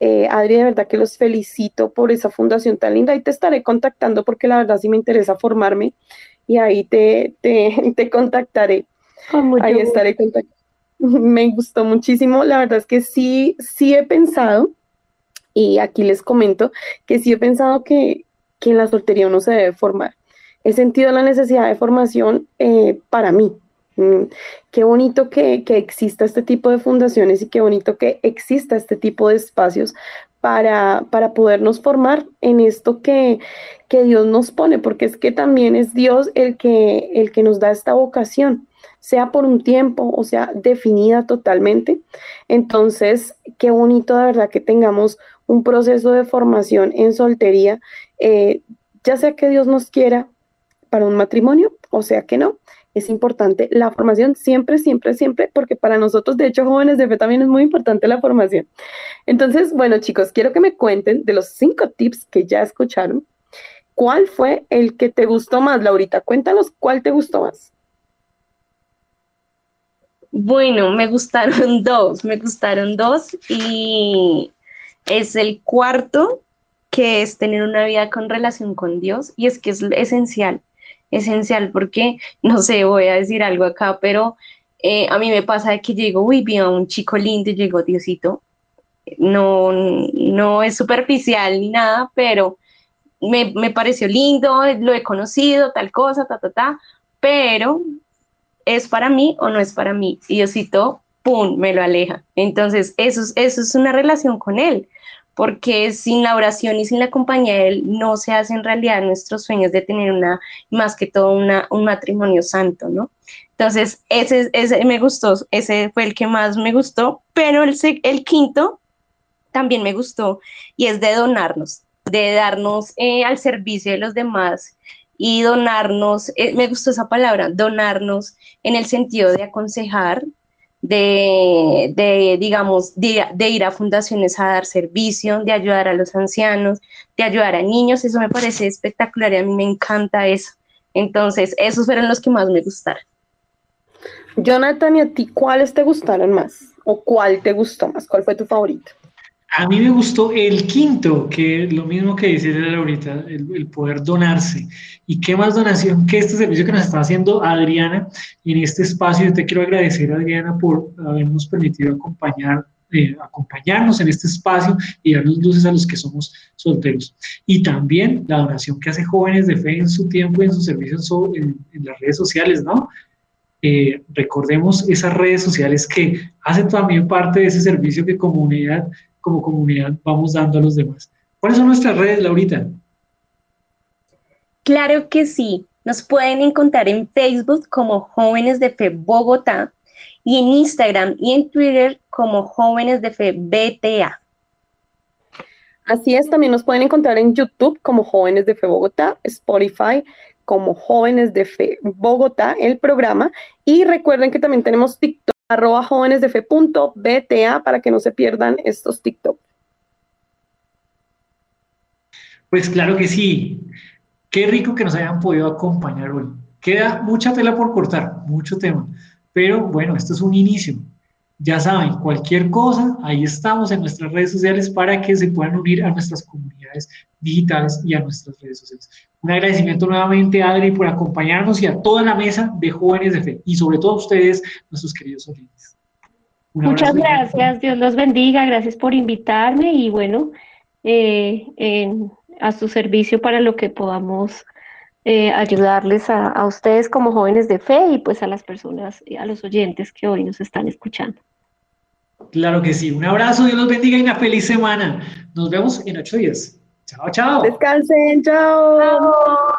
Eh, Adri, de verdad que los felicito por esa fundación tan linda y te estaré contactando porque la verdad sí me interesa formarme y ahí te, te, te contactaré. Ahí estaré contactando. Me gustó muchísimo. La verdad es que sí, sí he pensado, y aquí les comento, que sí he pensado que, en la soltería uno se debe formar. He sentido la necesidad de formación eh, para mí. Mm, qué bonito que, exista este tipo de fundaciones y qué bonito que exista este tipo de espacios para, para podernos formar en esto que, que Dios nos pone, porque es que también es Dios el que, el que nos da esta vocación sea por un tiempo o sea definida totalmente. Entonces, qué bonito de verdad que tengamos un proceso de formación en soltería, eh, ya sea que Dios nos quiera para un matrimonio o sea que no. Es importante la formación siempre, siempre, siempre, porque para nosotros, de hecho, jóvenes de fe también es muy importante la formación. Entonces, bueno, chicos, quiero que me cuenten de los cinco tips que ya escucharon. ¿Cuál fue el que te gustó más, Laurita? Cuéntanos cuál te gustó más. Bueno, me gustaron dos, me gustaron dos y es el cuarto, que es tener una vida con relación con Dios y es que es esencial, esencial porque, no sé, voy a decir algo acá, pero eh, a mí me pasa de que llego, uy, vi a un chico lindo y Diosito, no, no es superficial ni nada, pero me, me pareció lindo, lo he conocido, tal cosa, ta, ta, ta, pero ¿es para mí o no es para mí? Y Diosito, ¡pum!, me lo aleja. Entonces, eso, eso es una relación con Él, porque sin la oración y sin la compañía de Él no se hacen realidad nuestros sueños de tener una, más que todo, una, un matrimonio santo, ¿no? Entonces, ese, ese me gustó, ese fue el que más me gustó, pero el, el quinto también me gustó y es de donarnos, de darnos eh, al servicio de los demás y donarnos, eh, me gustó esa palabra, donarnos en el sentido de aconsejar, de, de digamos, de, ir a fundaciones a dar servicio, de ayudar a los ancianos, de ayudar a niños, eso me parece espectacular y a mí me encanta eso. Entonces, esos fueron los que más me gustaron. Jonathan, ¿y a ti cuáles te gustaron más? ¿O cuál te gustó más? ¿Cuál fue tu favorito? A mí me gustó el quinto, que lo mismo que dice ahorita, el, el, poder donarse. ¿Y qué más donación que este servicio que nos está haciendo Adriana? En este espacio yo te quiero agradecer, Adriana, por habernos permitido acompañar, eh, acompañarnos en este espacio y darnos luces a los que somos solteros. Y también la donación que hace Jóvenes de Fe en su tiempo y en sus servicios en, en las redes sociales, ¿no? Eh, recordemos esas redes sociales que hacen también parte de ese servicio que comunidad como comunidad vamos dando a los demás. ¿Cuáles son nuestras redes, Laurita? Claro que sí. Nos pueden encontrar en Facebook como Jóvenes de Fe Bogotá y en Instagram y en Twitter como Jóvenes de Fe BTA. Así es, también nos pueden encontrar en YouTube como Jóvenes de Fe Bogotá, Spotify como Jóvenes de Fe Bogotá, el programa. Y recuerden que también tenemos TikTok arroba jóvenesdefe.bta para que no se pierdan estos TikTok. Pues claro que sí. Qué rico que nos hayan podido acompañar hoy. Queda mucha tela por cortar, mucho tema. Pero bueno, esto es un inicio. Ya saben, cualquier cosa, ahí estamos en nuestras redes sociales para que se puedan unir a nuestras comunidades digitales y a nuestras redes sociales. Un agradecimiento nuevamente, Adri, por acompañarnos y a toda la mesa de jóvenes de fe y sobre todo a ustedes, nuestros queridos oyentes. Muchas gracias, Dios los bendiga, gracias por invitarme y bueno, eh, a su servicio para lo que podamos eh, ayudarles a, ustedes como jóvenes de fe y pues a las personas, a los oyentes que hoy nos están escuchando. Claro que sí, un abrazo, Dios los bendiga y una feliz semana. Nos vemos en ocho días. Chao, chao. Descansen, chao.